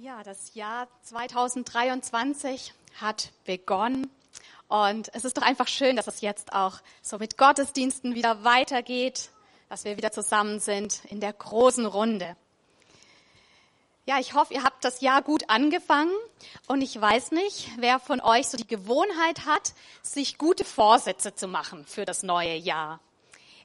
Ja, das Jahr 2023 hat begonnen und es ist doch einfach schön, dass es jetzt auch so mit Gottesdiensten wieder weitergeht, dass wir wieder zusammen sind in der großen Runde. Ja, ich hoffe, ihr habt das Jahr gut angefangen und ich weiß nicht, wer von euch so die Gewohnheit hat, sich gute Vorsätze zu machen für das neue Jahr.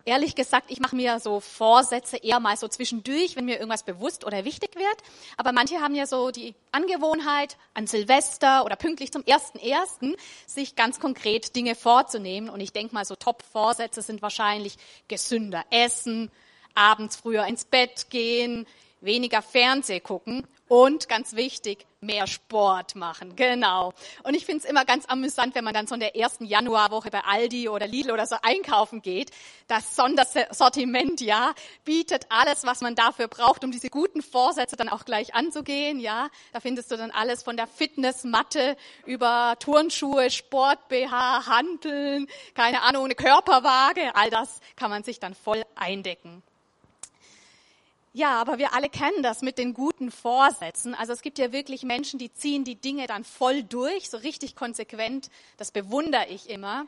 Ehrlich gesagt, ich mache mir so Vorsätze eher mal so zwischendurch, wenn mir irgendwas bewusst oder wichtig wird. Aber manche haben ja so die Angewohnheit, an Silvester oder pünktlich zum 1.1. sich ganz konkret Dinge vorzunehmen. Und ich denke mal, so Top-Vorsätze sind wahrscheinlich gesünder essen, abends früher ins Bett gehen, weniger Fernseh gucken und ganz wichtig, mehr Sport machen. Genau. Und ich finde es immer ganz amüsant, wenn man dann so in der ersten Januarwoche bei Aldi oder Lidl oder so einkaufen geht. Das Sondersortiment, ja, bietet alles, was man dafür braucht, um diese guten Vorsätze dann auch gleich anzugehen, ja. Da findest du dann alles von der Fitnessmatte über Turnschuhe, Sport, BH, Hanteln, keine Ahnung, eine Körperwaage. All das kann man sich dann voll eindecken. Ja, aber wir alle kennen das mit den guten Vorsätzen. Also es gibt ja wirklich Menschen, die ziehen die Dinge dann voll durch, so richtig konsequent. Das bewundere ich immer.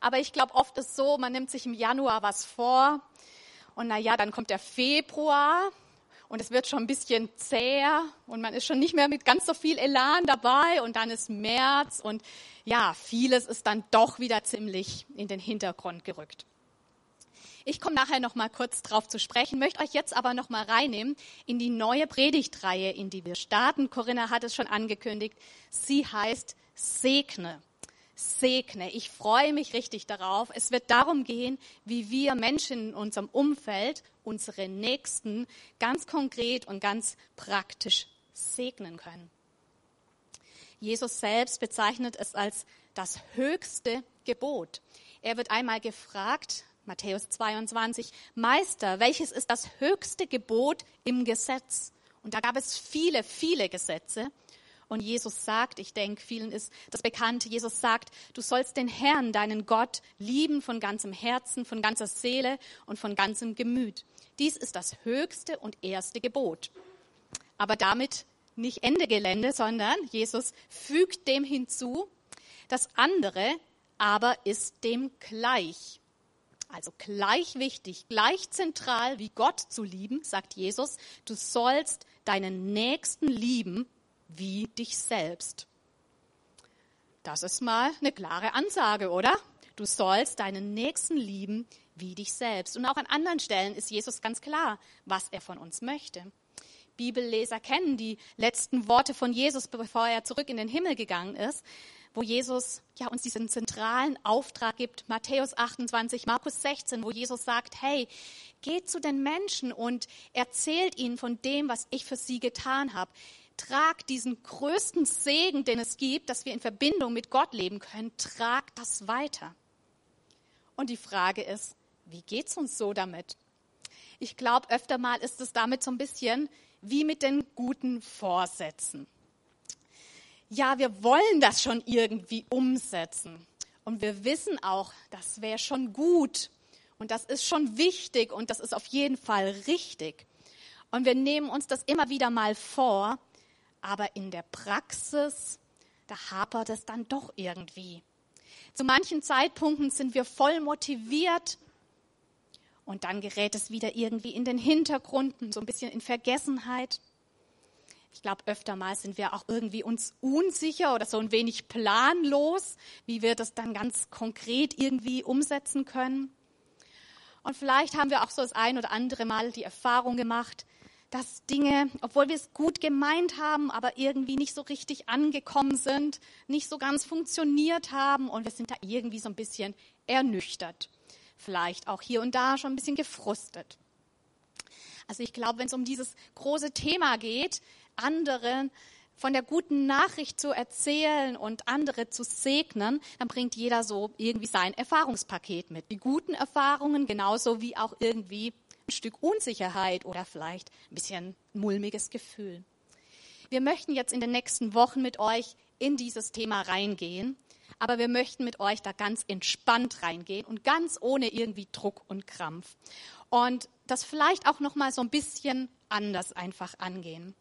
Aber ich glaube, oft ist so, man nimmt sich im Januar was vor und na ja, dann kommt der Februar und es wird schon ein bisschen zäher und man ist schon nicht mehr mit ganz so viel Elan dabei und dann ist März und ja, vieles ist dann doch wieder ziemlich in den Hintergrund gerückt. Ich komme nachher noch mal kurz drauf zu sprechen, möchte euch jetzt aber noch mal reinnehmen in die neue Predigtreihe, in die wir starten. Corinna hat es schon angekündigt. Sie heißt Segne. Segne. Ich freue mich richtig darauf. Es wird darum gehen, wie wir Menschen in unserem Umfeld, unsere Nächsten, ganz konkret und ganz praktisch segnen können. Jesus selbst bezeichnet es als das höchste Gebot. Er wird einmal gefragt, Matthäus 22, Meister, welches ist das höchste Gebot im Gesetz? Und da gab es viele, viele Gesetze. Und Jesus sagt, ich denke, vielen ist das Bekannte, Jesus sagt, du sollst den Herrn, deinen Gott, lieben von ganzem Herzen, von ganzer Seele und von ganzem Gemüt. Dies ist das höchste und erste Gebot. Aber damit nicht Ende Gelände, sondern Jesus fügt dem hinzu, das andere aber ist dem gleich. Also gleich wichtig, gleich zentral wie Gott zu lieben, sagt Jesus, du sollst deinen Nächsten lieben wie dich selbst. Das ist mal eine klare Ansage, oder? Du sollst deinen Nächsten lieben wie dich selbst. Und auch an anderen Stellen ist Jesus ganz klar, was er von uns möchte. Bibelleser kennen die letzten Worte von Jesus, bevor er zurück in den Himmel gegangen ist wo Jesus ja, uns diesen zentralen Auftrag gibt, Matthäus 28, Markus 16, wo Jesus sagt, hey, geht zu den Menschen und erzählt ihnen von dem, was ich für sie getan habe. Trag diesen größten Segen, den es gibt, dass wir in Verbindung mit Gott leben können, trag das weiter. Und die Frage ist, wie geht's uns so damit? Ich glaube, öfter mal ist es damit so ein bisschen wie mit den guten Vorsätzen ja, wir wollen das schon irgendwie umsetzen. Und wir wissen auch, das wäre schon gut und das ist schon wichtig und das ist auf jeden Fall richtig. Und wir nehmen uns das immer wieder mal vor, aber in der Praxis, da hapert es dann doch irgendwie. Zu manchen Zeitpunkten sind wir voll motiviert und dann gerät es wieder irgendwie in den Hintergrund, so ein bisschen in Vergessenheit. Ich glaube, öfter mal sind wir auch irgendwie uns unsicher oder so ein wenig planlos, wie wir das dann ganz konkret irgendwie umsetzen können. Und vielleicht haben wir auch so das ein oder andere Mal die Erfahrung gemacht, dass Dinge, obwohl wir es gut gemeint haben, aber irgendwie nicht so richtig angekommen sind, nicht so ganz funktioniert haben und wir sind da irgendwie so ein bisschen ernüchtert. Vielleicht auch hier und da schon ein bisschen gefrustet. Also ich glaube, wenn es um dieses große Thema geht, anderen von der guten Nachricht zu erzählen und andere zu segnen, dann bringt jeder so irgendwie sein Erfahrungspaket mit. Die guten Erfahrungen genauso wie auch irgendwie ein Stück Unsicherheit oder vielleicht ein bisschen mulmiges Gefühl. Wir möchten jetzt in den nächsten Wochen mit euch in dieses Thema reingehen, aber wir möchten mit euch da ganz entspannt reingehen und ganz ohne irgendwie Druck und Krampf. Und das vielleicht auch noch mal so ein bisschen anders einfach angehen.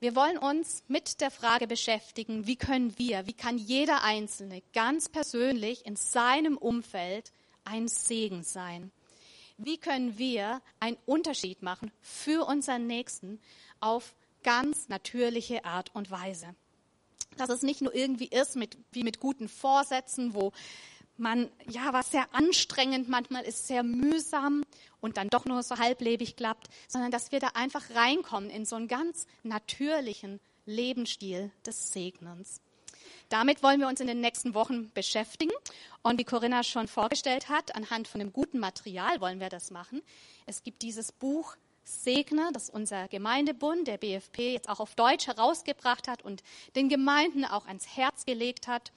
Wir wollen uns mit der Frage beschäftigen, wie können wir, wie kann jeder Einzelne ganz persönlich in seinem Umfeld ein Segen sein? Wie können wir einen Unterschied machen für unseren Nächsten auf ganz natürliche Art und Weise? Dass es nicht nur irgendwie ist mit, wie mit guten Vorsätzen, wo man, ja, was sehr anstrengend manchmal ist, sehr mühsam und dann doch nur so halblebig klappt, sondern dass wir da einfach reinkommen in so einen ganz natürlichen Lebensstil des Segnens. Damit wollen wir uns in den nächsten Wochen beschäftigen. Und wie Corinna schon vorgestellt hat, anhand von dem guten Material wollen wir das machen. Es gibt dieses Buch Segne, das unser Gemeindebund, der BFP, jetzt auch auf Deutsch herausgebracht hat und den Gemeinden auch ans Herz gelegt hat.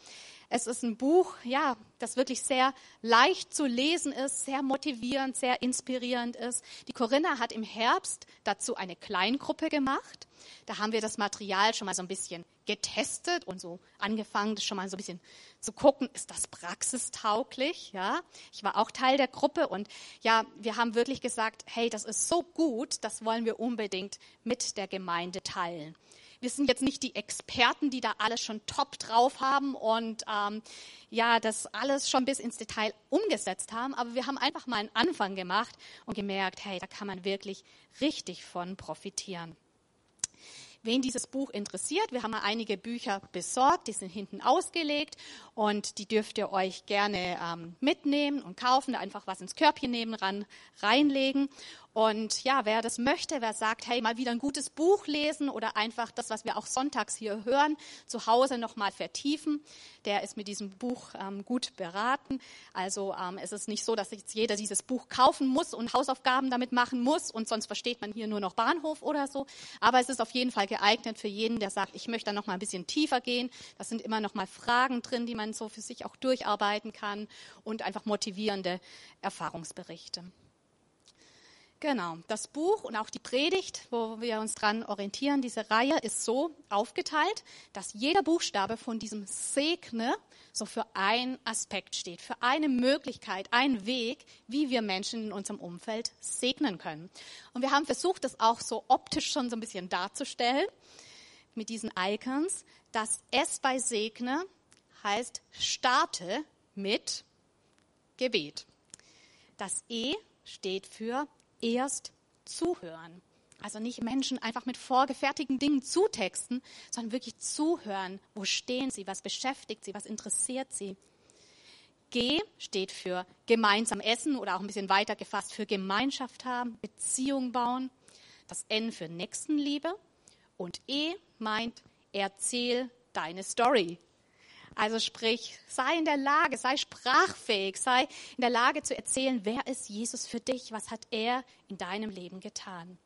Es ist ein Buch, ja, das wirklich sehr leicht zu lesen ist, sehr motivierend, sehr inspirierend ist. Die Corinna hat im Herbst dazu eine Kleingruppe gemacht. Da haben wir das Material schon mal so ein bisschen getestet und so angefangen, schon mal so ein bisschen zu gucken, ist das praxistauglich? Ja, ich war auch Teil der Gruppe und ja, wir haben wirklich gesagt, hey, das ist so gut, das wollen wir unbedingt mit der Gemeinde teilen. Wir sind jetzt nicht die Experten, die da alles schon top drauf haben und ähm, ja, das alles schon bis ins Detail umgesetzt haben, aber wir haben einfach mal einen Anfang gemacht und gemerkt, hey, da kann man wirklich richtig von profitieren. Wen dieses Buch interessiert, wir haben mal einige Bücher besorgt, die sind hinten ausgelegt und die dürft ihr euch gerne ähm, mitnehmen und kaufen, einfach was ins Körbchen nehmen, ran, reinlegen. Und ja, wer das möchte, wer sagt, hey, mal wieder ein gutes Buch lesen oder einfach das, was wir auch sonntags hier hören, zu Hause nochmal vertiefen, der ist mit diesem Buch ähm, gut beraten. Also ähm, es ist nicht so, dass jetzt jeder dieses Buch kaufen muss und Hausaufgaben damit machen muss und sonst versteht man hier nur noch Bahnhof oder so. Aber es ist auf jeden Fall geeignet für jeden, der sagt, ich möchte da noch mal ein bisschen tiefer gehen. Das sind immer noch mal Fragen drin, die man so für sich auch durcharbeiten kann und einfach motivierende Erfahrungsberichte. Genau, das Buch und auch die Predigt, wo wir uns dran orientieren, diese Reihe ist so aufgeteilt, dass jeder Buchstabe von diesem Segne so für einen Aspekt steht, für eine Möglichkeit, einen Weg, wie wir Menschen in unserem Umfeld segnen können. Und wir haben versucht, das auch so optisch schon so ein bisschen darzustellen mit diesen Icons. Das S bei Segne heißt starte mit Gebet. Das E steht für erst zuhören. Also nicht Menschen einfach mit vorgefertigten Dingen zutexten, sondern wirklich zuhören. Wo stehen sie? Was beschäftigt sie? Was interessiert sie? G steht für gemeinsam essen oder auch ein bisschen weiter gefasst für Gemeinschaft haben, Beziehung bauen. Das N für Nächstenliebe. Und E meint erzähl deine Story. Also sprich, sei in der Lage, sei sprachfähig, sei in der Lage zu erzählen, wer ist Jesus für dich, was hat er in deinem Leben getan.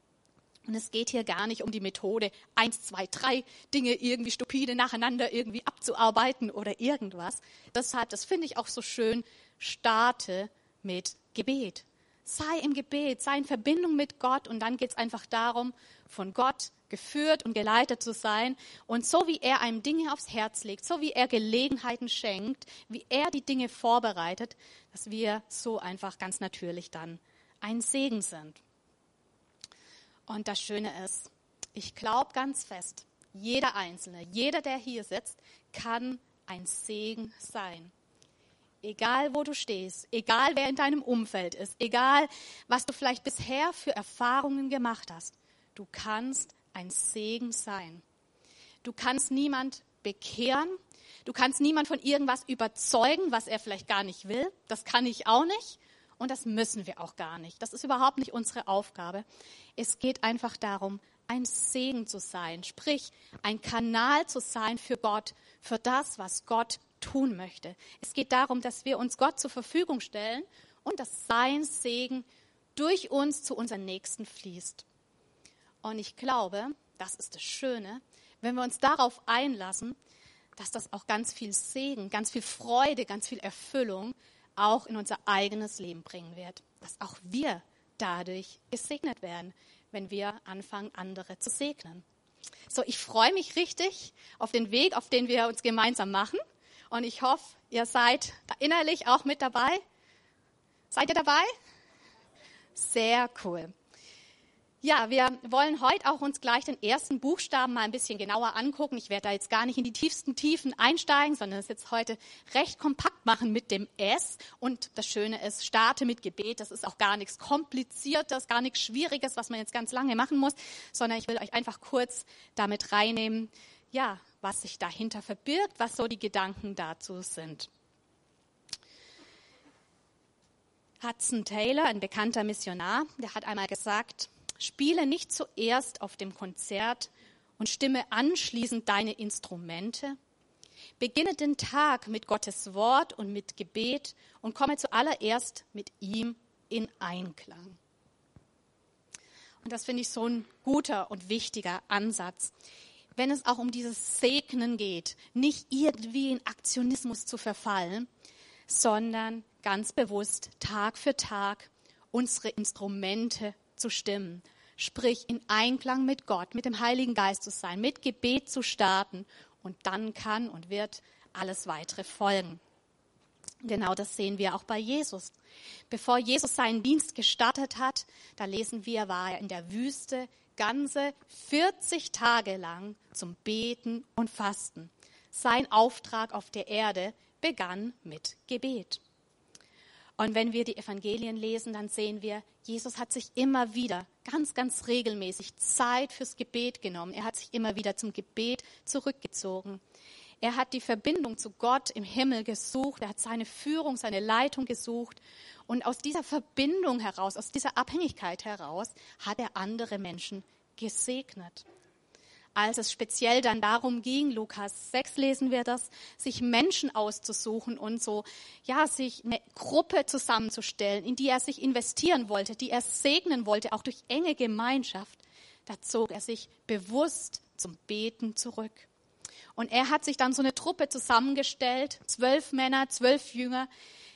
Und es geht hier gar nicht um die Methode, eins, zwei, drei Dinge irgendwie stupide nacheinander irgendwie abzuarbeiten oder irgendwas. Deshalb, das finde ich auch so schön, starte mit Gebet. Sei im Gebet, sei in Verbindung mit Gott und dann geht es einfach darum, von Gott geführt und geleitet zu sein. Und so wie er einem Dinge aufs Herz legt, so wie er Gelegenheiten schenkt, wie er die Dinge vorbereitet, dass wir so einfach ganz natürlich dann ein Segen sind. Und das Schöne ist, ich glaube ganz fest, jeder Einzelne, jeder, der hier sitzt, kann ein Segen sein. Egal wo du stehst, egal wer in deinem Umfeld ist, egal was du vielleicht bisher für Erfahrungen gemacht hast, du kannst ein Segen sein. Du kannst niemand bekehren. Du kannst niemand von irgendwas überzeugen, was er vielleicht gar nicht will. Das kann ich auch nicht. Und das müssen wir auch gar nicht. Das ist überhaupt nicht unsere Aufgabe. Es geht einfach darum, ein Segen zu sein, sprich ein Kanal zu sein für Gott, für das, was Gott tun möchte. Es geht darum, dass wir uns Gott zur Verfügung stellen und dass sein Segen durch uns zu unseren Nächsten fließt. Und ich glaube, das ist das Schöne, wenn wir uns darauf einlassen, dass das auch ganz viel Segen, ganz viel Freude, ganz viel Erfüllung auch in unser eigenes Leben bringen wird. Dass auch wir dadurch gesegnet werden, wenn wir anfangen, andere zu segnen. So, ich freue mich richtig auf den Weg, auf den wir uns gemeinsam machen. Und ich hoffe, ihr seid innerlich auch mit dabei. Seid ihr dabei? Sehr cool. Ja, wir wollen heute auch uns gleich den ersten Buchstaben mal ein bisschen genauer angucken. Ich werde da jetzt gar nicht in die tiefsten Tiefen einsteigen, sondern es jetzt heute recht kompakt machen mit dem S. Und das Schöne ist, starte mit Gebet. Das ist auch gar nichts Kompliziertes, gar nichts Schwieriges, was man jetzt ganz lange machen muss, sondern ich will euch einfach kurz damit reinnehmen, ja, was sich dahinter verbirgt, was so die Gedanken dazu sind. Hudson Taylor, ein bekannter Missionar, der hat einmal gesagt, Spiele nicht zuerst auf dem Konzert und stimme anschließend deine Instrumente. Beginne den Tag mit Gottes Wort und mit Gebet und komme zuallererst mit ihm in Einklang. Und das finde ich so ein guter und wichtiger Ansatz. Wenn es auch um dieses Segnen geht, nicht irgendwie in Aktionismus zu verfallen, sondern ganz bewusst Tag für Tag unsere Instrumente zu stimmen. Sprich, in Einklang mit Gott, mit dem Heiligen Geist zu sein, mit Gebet zu starten. Und dann kann und wird alles weitere folgen. Genau das sehen wir auch bei Jesus. Bevor Jesus seinen Dienst gestartet hat, da lesen wir, war er in der Wüste ganze 40 Tage lang zum Beten und Fasten. Sein Auftrag auf der Erde begann mit Gebet. Und wenn wir die Evangelien lesen, dann sehen wir, Jesus hat sich immer wieder ganz, ganz regelmäßig Zeit fürs Gebet genommen. Er hat sich immer wieder zum Gebet zurückgezogen. Er hat die Verbindung zu Gott im Himmel gesucht. Er hat seine Führung, seine Leitung gesucht. Und aus dieser Verbindung heraus, aus dieser Abhängigkeit heraus, hat er andere Menschen gesegnet als es speziell dann darum ging, Lukas 6 lesen wir das, sich Menschen auszusuchen und so, ja, sich eine Gruppe zusammenzustellen, in die er sich investieren wollte, die er segnen wollte, auch durch enge Gemeinschaft, da zog er sich bewusst zum Beten zurück. Und er hat sich dann so eine Truppe zusammengestellt, zwölf Männer, zwölf Jünger,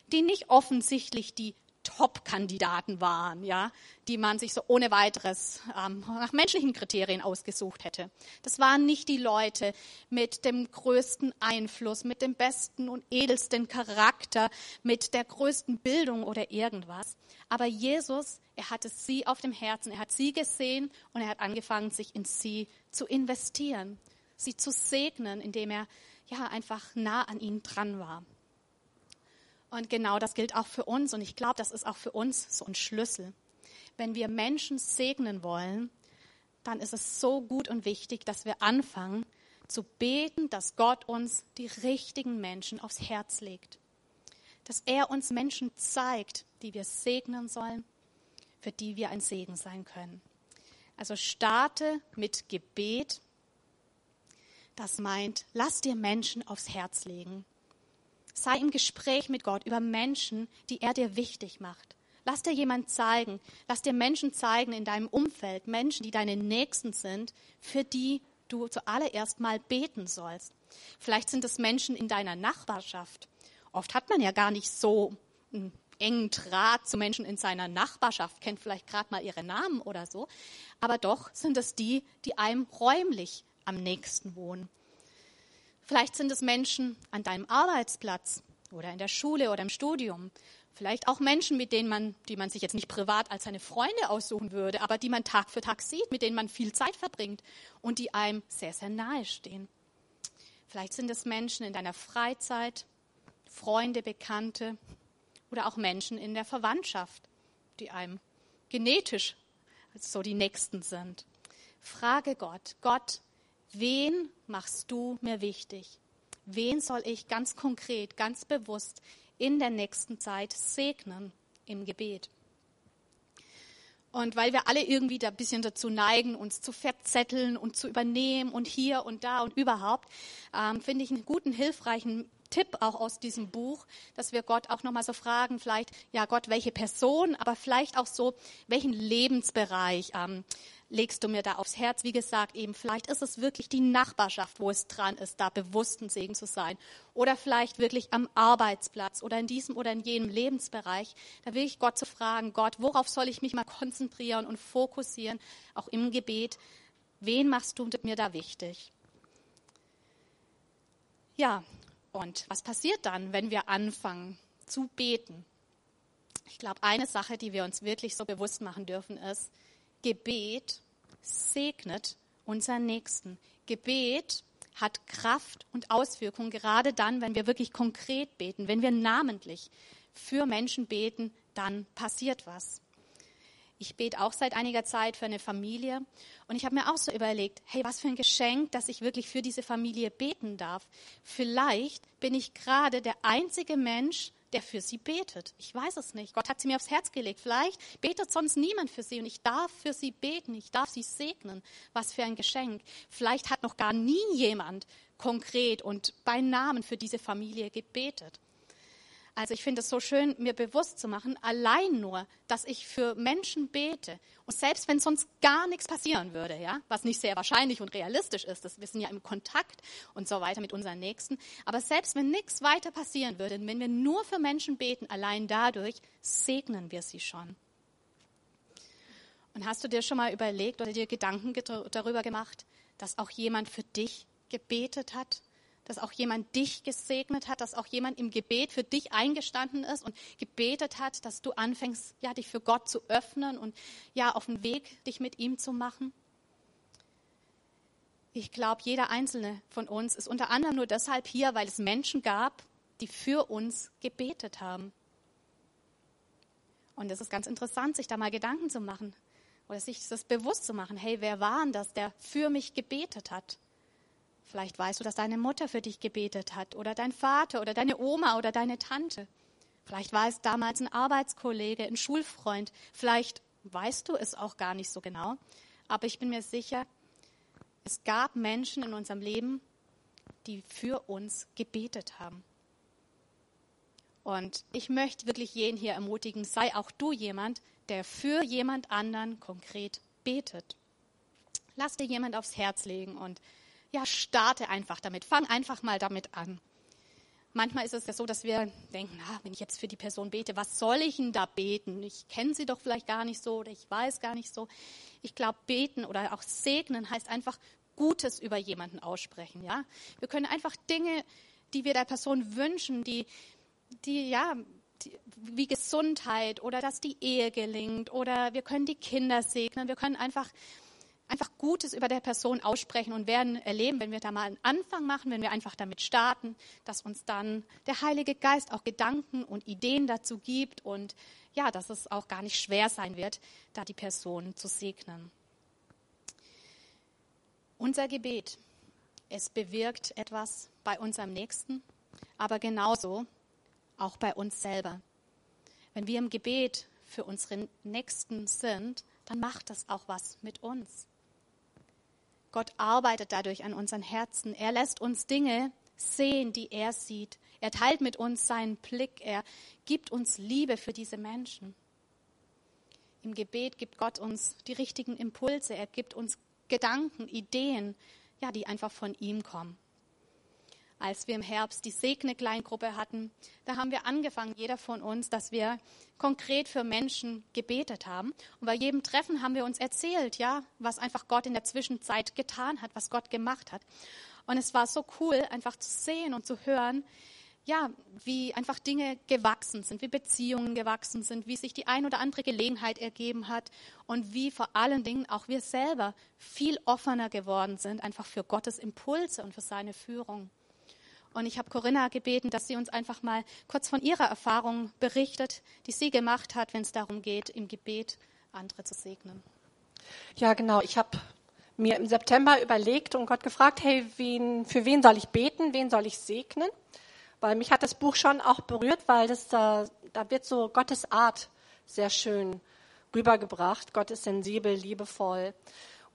die nicht offensichtlich die Top-Kandidaten waren, ja, die man sich so ohne weiteres ähm, nach menschlichen Kriterien ausgesucht hätte. Das waren nicht die Leute mit dem größten Einfluss, mit dem besten und edelsten Charakter, mit der größten Bildung oder irgendwas. Aber Jesus, er hatte sie auf dem Herzen, er hat sie gesehen und er hat angefangen, sich in sie zu investieren, sie zu segnen, indem er ja einfach nah an ihnen dran war. Und genau das gilt auch für uns. Und ich glaube, das ist auch für uns so ein Schlüssel. Wenn wir Menschen segnen wollen, dann ist es so gut und wichtig, dass wir anfangen zu beten, dass Gott uns die richtigen Menschen aufs Herz legt. Dass er uns Menschen zeigt, die wir segnen sollen, für die wir ein Segen sein können. Also starte mit Gebet. Das meint, lass dir Menschen aufs Herz legen. Sei im Gespräch mit Gott über Menschen, die er dir wichtig macht. Lass dir jemand zeigen, lass dir Menschen zeigen in deinem Umfeld, Menschen, die deine Nächsten sind, für die du zuallererst mal beten sollst. Vielleicht sind es Menschen in deiner Nachbarschaft. Oft hat man ja gar nicht so einen engen Draht zu Menschen in seiner Nachbarschaft, kennt vielleicht gerade mal ihre Namen oder so. Aber doch sind es die, die einem räumlich am nächsten wohnen. Vielleicht sind es Menschen an deinem Arbeitsplatz oder in der Schule oder im Studium. Vielleicht auch Menschen, mit denen man, die man sich jetzt nicht privat als seine Freunde aussuchen würde, aber die man Tag für Tag sieht, mit denen man viel Zeit verbringt und die einem sehr, sehr nahe stehen. Vielleicht sind es Menschen in deiner Freizeit, Freunde, Bekannte oder auch Menschen in der Verwandtschaft, die einem genetisch so die Nächsten sind. Frage Gott, Gott, Wen machst du mir wichtig? Wen soll ich ganz konkret, ganz bewusst in der nächsten Zeit segnen im Gebet? Und weil wir alle irgendwie da ein bisschen dazu neigen, uns zu verzetteln und zu übernehmen und hier und da und überhaupt, ähm, finde ich einen guten, hilfreichen Tipp auch aus diesem Buch, dass wir Gott auch nochmal so fragen, vielleicht, ja Gott, welche Person, aber vielleicht auch so, welchen Lebensbereich ähm, legst du mir da aufs Herz? Wie gesagt, eben vielleicht ist es wirklich die Nachbarschaft, wo es dran ist, da bewusst ein Segen zu sein. Oder vielleicht wirklich am Arbeitsplatz oder in diesem oder in jenem Lebensbereich. Da will ich Gott zu fragen, Gott, worauf soll ich mich mal konzentrieren und fokussieren, auch im Gebet? Wen machst du mir da wichtig? Ja, und was passiert dann, wenn wir anfangen zu beten? Ich glaube, eine Sache, die wir uns wirklich so bewusst machen dürfen, ist, Gebet segnet unseren Nächsten. Gebet hat Kraft und Auswirkungen, gerade dann, wenn wir wirklich konkret beten, wenn wir namentlich für Menschen beten, dann passiert was. Ich bete auch seit einiger Zeit für eine Familie und ich habe mir auch so überlegt, hey, was für ein Geschenk, dass ich wirklich für diese Familie beten darf. Vielleicht bin ich gerade der einzige Mensch, der für sie betet. Ich weiß es nicht. Gott hat sie mir aufs Herz gelegt. Vielleicht betet sonst niemand für sie und ich darf für sie beten. Ich darf sie segnen. Was für ein Geschenk. Vielleicht hat noch gar nie jemand konkret und bei Namen für diese Familie gebetet. Also ich finde es so schön, mir bewusst zu machen, allein nur, dass ich für Menschen bete. Und selbst wenn sonst gar nichts passieren würde, ja, was nicht sehr wahrscheinlich und realistisch ist, das, wir sind ja im Kontakt und so weiter mit unseren Nächsten, aber selbst wenn nichts weiter passieren würde, wenn wir nur für Menschen beten, allein dadurch segnen wir sie schon. Und hast du dir schon mal überlegt oder dir Gedanken darüber gemacht, dass auch jemand für dich gebetet hat dass auch jemand dich gesegnet hat, dass auch jemand im Gebet für dich eingestanden ist und gebetet hat, dass du anfängst, ja, dich für Gott zu öffnen und ja, auf den Weg dich mit ihm zu machen. Ich glaube, jeder einzelne von uns ist unter anderem nur deshalb hier, weil es Menschen gab, die für uns gebetet haben. Und es ist ganz interessant, sich da mal Gedanken zu machen oder sich das bewusst zu machen. Hey, wer war denn das, der für mich gebetet hat? Vielleicht weißt du, dass deine Mutter für dich gebetet hat oder dein Vater oder deine Oma oder deine Tante. Vielleicht war es damals ein Arbeitskollege, ein Schulfreund. Vielleicht weißt du es auch gar nicht so genau. Aber ich bin mir sicher, es gab Menschen in unserem Leben, die für uns gebetet haben. Und ich möchte wirklich jeden hier ermutigen, sei auch du jemand, der für jemand anderen konkret betet. Lass dir jemand aufs Herz legen und ja, starte einfach damit. Fang einfach mal damit an. Manchmal ist es ja so, dass wir denken, na, wenn ich jetzt für die Person bete, was soll ich denn da beten? Ich kenne sie doch vielleicht gar nicht so oder ich weiß gar nicht so. Ich glaube, beten oder auch segnen heißt einfach Gutes über jemanden aussprechen, ja? Wir können einfach Dinge, die wir der Person wünschen, die, die, ja, die, wie Gesundheit oder dass die Ehe gelingt oder wir können die Kinder segnen. Wir können einfach einfach Gutes über der Person aussprechen und werden erleben, wenn wir da mal einen Anfang machen, wenn wir einfach damit starten, dass uns dann der Heilige Geist auch Gedanken und Ideen dazu gibt und ja, dass es auch gar nicht schwer sein wird, da die Person zu segnen. Unser Gebet, es bewirkt etwas bei unserem Nächsten, aber genauso auch bei uns selber. Wenn wir im Gebet für unsere Nächsten sind, dann macht das auch was mit uns. Gott arbeitet dadurch an unseren Herzen. Er lässt uns Dinge sehen, die er sieht. Er teilt mit uns seinen Blick. Er gibt uns Liebe für diese Menschen. Im Gebet gibt Gott uns die richtigen Impulse. Er gibt uns Gedanken, Ideen, ja, die einfach von ihm kommen als wir im Herbst die Segne-Kleingruppe hatten, da haben wir angefangen, jeder von uns, dass wir konkret für Menschen gebetet haben. Und bei jedem Treffen haben wir uns erzählt, ja, was einfach Gott in der Zwischenzeit getan hat, was Gott gemacht hat. Und es war so cool, einfach zu sehen und zu hören, ja, wie einfach Dinge gewachsen sind, wie Beziehungen gewachsen sind, wie sich die ein oder andere Gelegenheit ergeben hat und wie vor allen Dingen auch wir selber viel offener geworden sind, einfach für Gottes Impulse und für seine Führung. Und ich habe Corinna gebeten, dass sie uns einfach mal kurz von ihrer Erfahrung berichtet, die sie gemacht hat, wenn es darum geht, im Gebet andere zu segnen. Ja, genau. Ich habe mir im September überlegt und Gott gefragt, hey, wen, für wen soll ich beten, wen soll ich segnen? Weil mich hat das Buch schon auch berührt, weil das da, da wird so Gottes Art sehr schön rübergebracht. Gott ist sensibel, liebevoll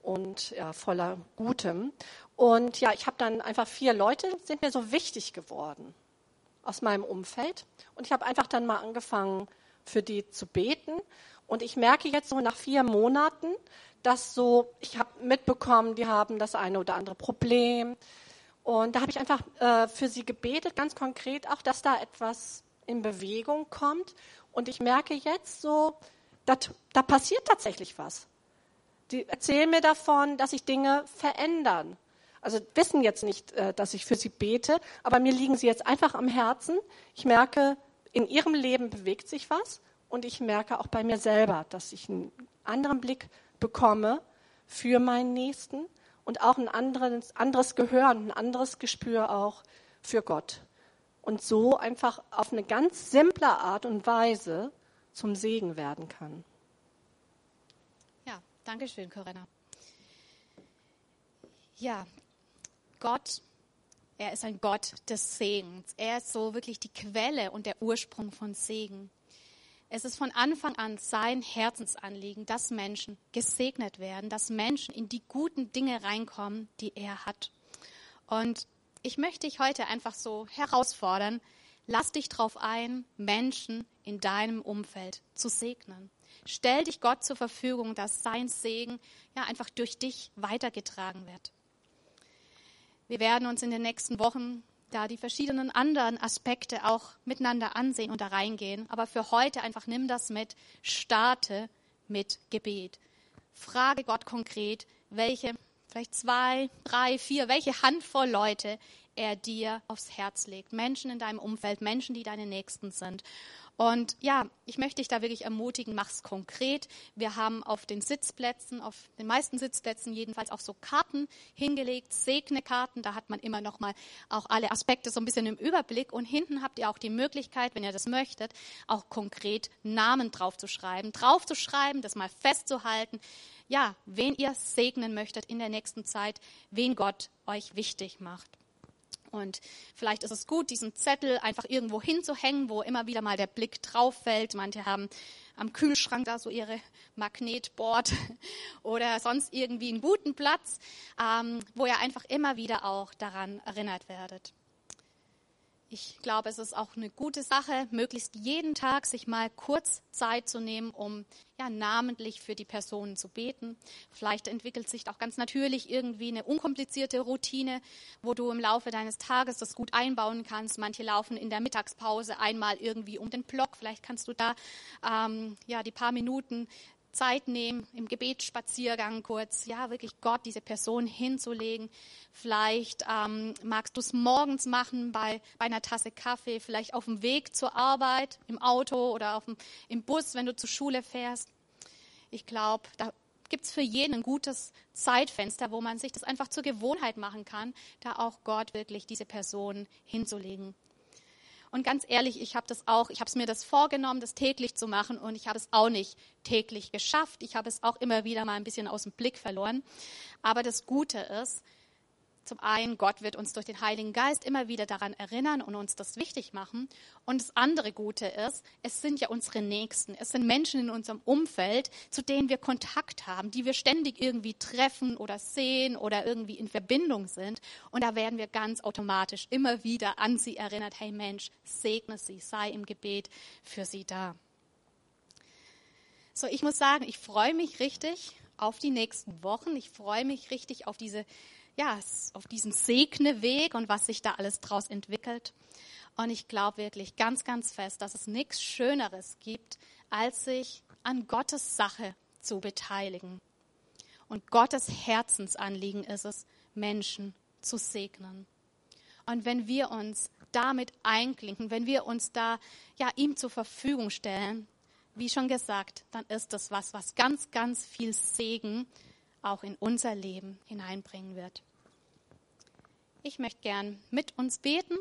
und ja, voller Gutem. Und ja, ich habe dann einfach vier Leute, sind mir so wichtig geworden aus meinem Umfeld. Und ich habe einfach dann mal angefangen, für die zu beten. Und ich merke jetzt so nach vier Monaten, dass so, ich habe mitbekommen, die haben das eine oder andere Problem. Und da habe ich einfach äh, für sie gebetet, ganz konkret auch, dass da etwas in Bewegung kommt. Und ich merke jetzt so, dat, da passiert tatsächlich was. Die erzählen mir davon, dass sich Dinge verändern. Also wissen jetzt nicht, äh, dass ich für sie bete, aber mir liegen sie jetzt einfach am Herzen. Ich merke, in ihrem Leben bewegt sich was Und ich merke auch bei mir selber, dass ich einen anderen Blick bekomme für meinen Nächsten und auch ein anderes, anderes Gehör, ein anderes Gespür auch für Gott. Und so einfach auf eine ganz simple Art und Weise zum Segen werden kann. Ja, danke schön, Corinna. Ja, Gott, er ist ein Gott des Segens. Er ist so wirklich die Quelle und der Ursprung von Segen. Es ist von Anfang an sein Herzensanliegen, dass Menschen gesegnet werden, dass Menschen in die guten Dinge reinkommen, die er hat. Und ich möchte dich heute einfach so herausfordern, lass dich darauf ein, Menschen in deinem Umfeld zu segnen. Stell dich Gott zur Verfügung, dass sein Segen ja einfach durch dich weitergetragen wird. Wir werden uns in den nächsten Wochen da die verschiedenen anderen Aspekte auch miteinander ansehen und da reingehen. Aber für heute einfach nimm das mit, starte mit Gebet. Frage Gott konkret, welche, vielleicht zwei, drei, vier, welche Handvoll Leute er dir aufs Herz legt. Menschen in deinem Umfeld, Menschen, die deine Nächsten sind. Und ja, ich möchte dich da wirklich ermutigen, mach's konkret. Wir haben auf den Sitzplätzen, auf den meisten Sitzplätzen jedenfalls auch so Karten hingelegt, Segnekarten. Da hat man immer noch mal auch alle Aspekte so ein bisschen im Überblick. Und hinten habt ihr auch die Möglichkeit, wenn ihr das möchtet, auch konkret Namen draufzuschreiben, draufzuschreiben, das mal festzuhalten. Ja, wen ihr segnen möchtet in der nächsten Zeit, wen Gott euch wichtig macht. Und vielleicht ist es gut, diesen Zettel einfach irgendwo hinzuhängen, wo immer wieder mal der Blick drauf fällt. Manche haben am Kühlschrank da so ihre Magnetboard oder sonst irgendwie einen guten Platz, ähm, wo ihr einfach immer wieder auch daran erinnert werdet. Ich glaube, es ist auch eine gute Sache, möglichst jeden Tag sich mal kurz Zeit zu nehmen, um ja namentlich für die Personen zu beten. Vielleicht entwickelt sich auch ganz natürlich irgendwie eine unkomplizierte Routine, wo du im Laufe deines Tages das gut einbauen kannst. Manche laufen in der Mittagspause einmal irgendwie um den Block. Vielleicht kannst du da ähm, ja die paar Minuten Zeit nehmen, im Gebetsspaziergang kurz, ja, wirklich Gott, diese Person hinzulegen. Vielleicht ähm, magst du es morgens machen bei, bei einer Tasse Kaffee, vielleicht auf dem Weg zur Arbeit, im Auto oder auf dem, im Bus, wenn du zur Schule fährst. Ich glaube, da gibt es für jeden ein gutes Zeitfenster, wo man sich das einfach zur Gewohnheit machen kann, da auch Gott wirklich diese Person hinzulegen. Und ganz ehrlich, ich habe das auch, ich habe es mir das vorgenommen, das täglich zu machen und ich habe es auch nicht täglich geschafft. Ich habe es auch immer wieder mal ein bisschen aus dem Blick verloren. Aber das Gute ist, zum einen, Gott wird uns durch den Heiligen Geist immer wieder daran erinnern und uns das wichtig machen. Und das andere Gute ist, es sind ja unsere Nächsten. Es sind Menschen in unserem Umfeld, zu denen wir Kontakt haben, die wir ständig irgendwie treffen oder sehen oder irgendwie in Verbindung sind. Und da werden wir ganz automatisch immer wieder an sie erinnert. Hey Mensch, segne sie, sei im Gebet für sie da. So, ich muss sagen, ich freue mich richtig auf die nächsten Wochen. Ich freue mich richtig auf diese ja, auf diesen Segneweg und was sich da alles draus entwickelt. Und ich glaube wirklich ganz, ganz fest, dass es nichts Schöneres gibt, als sich an Gottes Sache zu beteiligen. Und Gottes Herzensanliegen ist es, Menschen zu segnen. Und wenn wir uns damit einklinken, wenn wir uns da ja ihm zur Verfügung stellen, wie schon gesagt, dann ist das was, was ganz, ganz viel Segen auch in unser Leben hineinbringen wird. Ich möchte gern mit uns beten,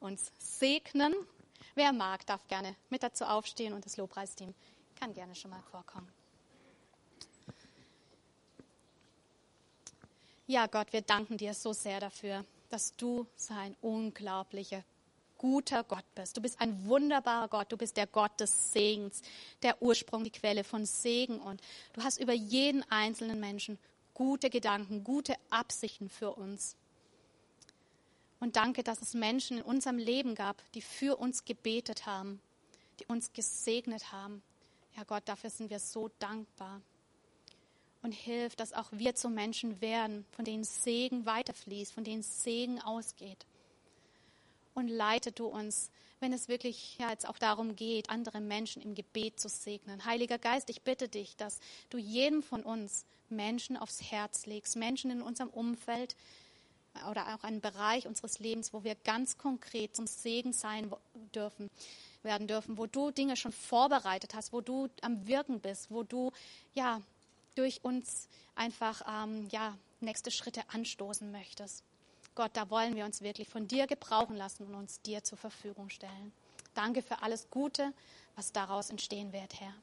uns segnen. Wer mag, darf gerne mit dazu aufstehen und das Lobpreisteam kann gerne schon mal vorkommen. Ja, Gott, wir danken dir so sehr dafür, dass du so ein unglaublicher, guter Gott bist. Du bist ein wunderbarer Gott. Du bist der Gott des Segens, der Ursprung, die Quelle von Segen. Und du hast über jeden einzelnen Menschen gute Gedanken, gute Absichten für uns. Und danke, dass es Menschen in unserem Leben gab, die für uns gebetet haben, die uns gesegnet haben. Ja Gott, dafür sind wir so dankbar. Und hilf, dass auch wir zu Menschen werden, von denen Segen weiterfließt, von denen Segen ausgeht. Und leite du uns, wenn es wirklich ja, jetzt auch darum geht, andere Menschen im Gebet zu segnen. Heiliger Geist, ich bitte dich, dass du jedem von uns Menschen aufs Herz legst, Menschen in unserem Umfeld, oder auch einen Bereich unseres Lebens, wo wir ganz konkret zum Segen sein dürfen. werden dürfen, wo du Dinge schon vorbereitet hast, wo du am Wirken bist, wo du ja durch uns einfach ähm, ja nächste Schritte anstoßen möchtest. Gott, da wollen wir uns wirklich von dir gebrauchen lassen und uns dir zur Verfügung stellen. Danke für alles Gute, was daraus entstehen wird, Herr.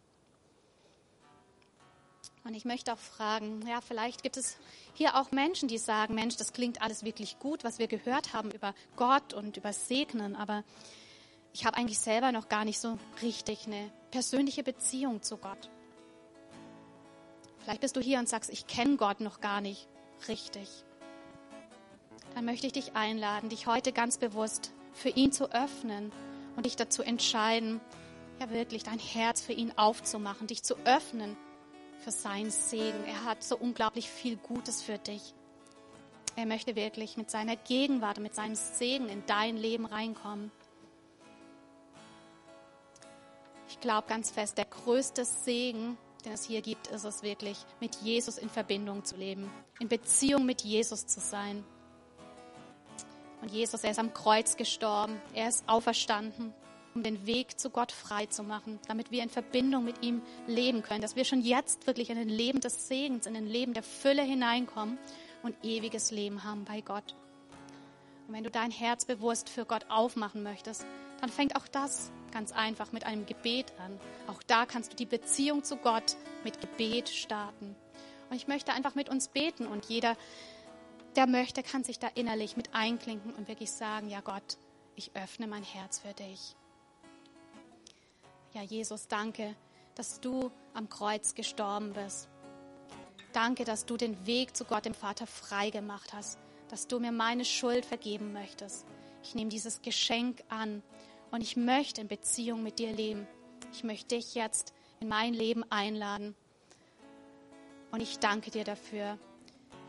Und ich möchte auch fragen, ja, vielleicht gibt es hier auch Menschen, die sagen, Mensch, das klingt alles wirklich gut, was wir gehört haben über Gott und über Segnen, aber ich habe eigentlich selber noch gar nicht so richtig eine persönliche Beziehung zu Gott. Vielleicht bist du hier und sagst, ich kenne Gott noch gar nicht richtig. Dann möchte ich dich einladen, dich heute ganz bewusst für ihn zu öffnen und dich dazu entscheiden, ja wirklich dein Herz für ihn aufzumachen, dich zu öffnen für seinen Segen. Er hat so unglaublich viel Gutes für dich. Er möchte wirklich mit seiner Gegenwart, mit seinem Segen in dein Leben reinkommen. Ich glaube ganz fest, der größte Segen, den es hier gibt, ist es wirklich, mit Jesus in Verbindung zu leben, in Beziehung mit Jesus zu sein. Und Jesus, er ist am Kreuz gestorben, er ist auferstanden um den Weg zu Gott frei zu machen, damit wir in Verbindung mit ihm leben können, dass wir schon jetzt wirklich in ein Leben des Segens, in ein Leben der Fülle hineinkommen und ewiges Leben haben bei Gott. Und wenn du dein Herz bewusst für Gott aufmachen möchtest, dann fängt auch das ganz einfach mit einem Gebet an. Auch da kannst du die Beziehung zu Gott mit Gebet starten. Und ich möchte einfach mit uns beten und jeder, der möchte, kann sich da innerlich mit einklinken und wirklich sagen, ja Gott, ich öffne mein Herz für dich. Ja, Jesus, danke, dass du am Kreuz gestorben bist. Danke, dass du den Weg zu Gott, dem Vater, frei gemacht hast, dass du mir meine Schuld vergeben möchtest. Ich nehme dieses Geschenk an und ich möchte in Beziehung mit dir leben. Ich möchte dich jetzt in mein Leben einladen. Und ich danke dir dafür,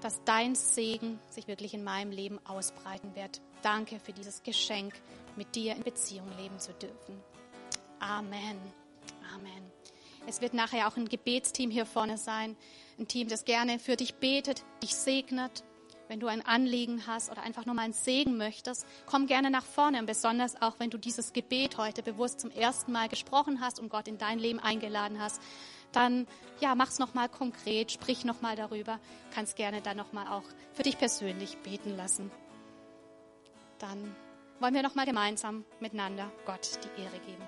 dass dein Segen sich wirklich in meinem Leben ausbreiten wird. Danke für dieses Geschenk, mit dir in Beziehung leben zu dürfen. Amen. Amen. Es wird nachher auch ein Gebetsteam hier vorne sein. Ein Team, das gerne für dich betet, dich segnet. Wenn du ein Anliegen hast oder einfach nur mal einen Segen möchtest, komm gerne nach vorne. Und besonders auch, wenn du dieses Gebet heute bewusst zum ersten Mal gesprochen hast und Gott in dein Leben eingeladen hast, dann ja, mach's noch mal konkret, sprich noch mal darüber. Kannst gerne dann noch mal auch für dich persönlich beten lassen. Dann wollen wir noch mal gemeinsam miteinander Gott die Ehre geben.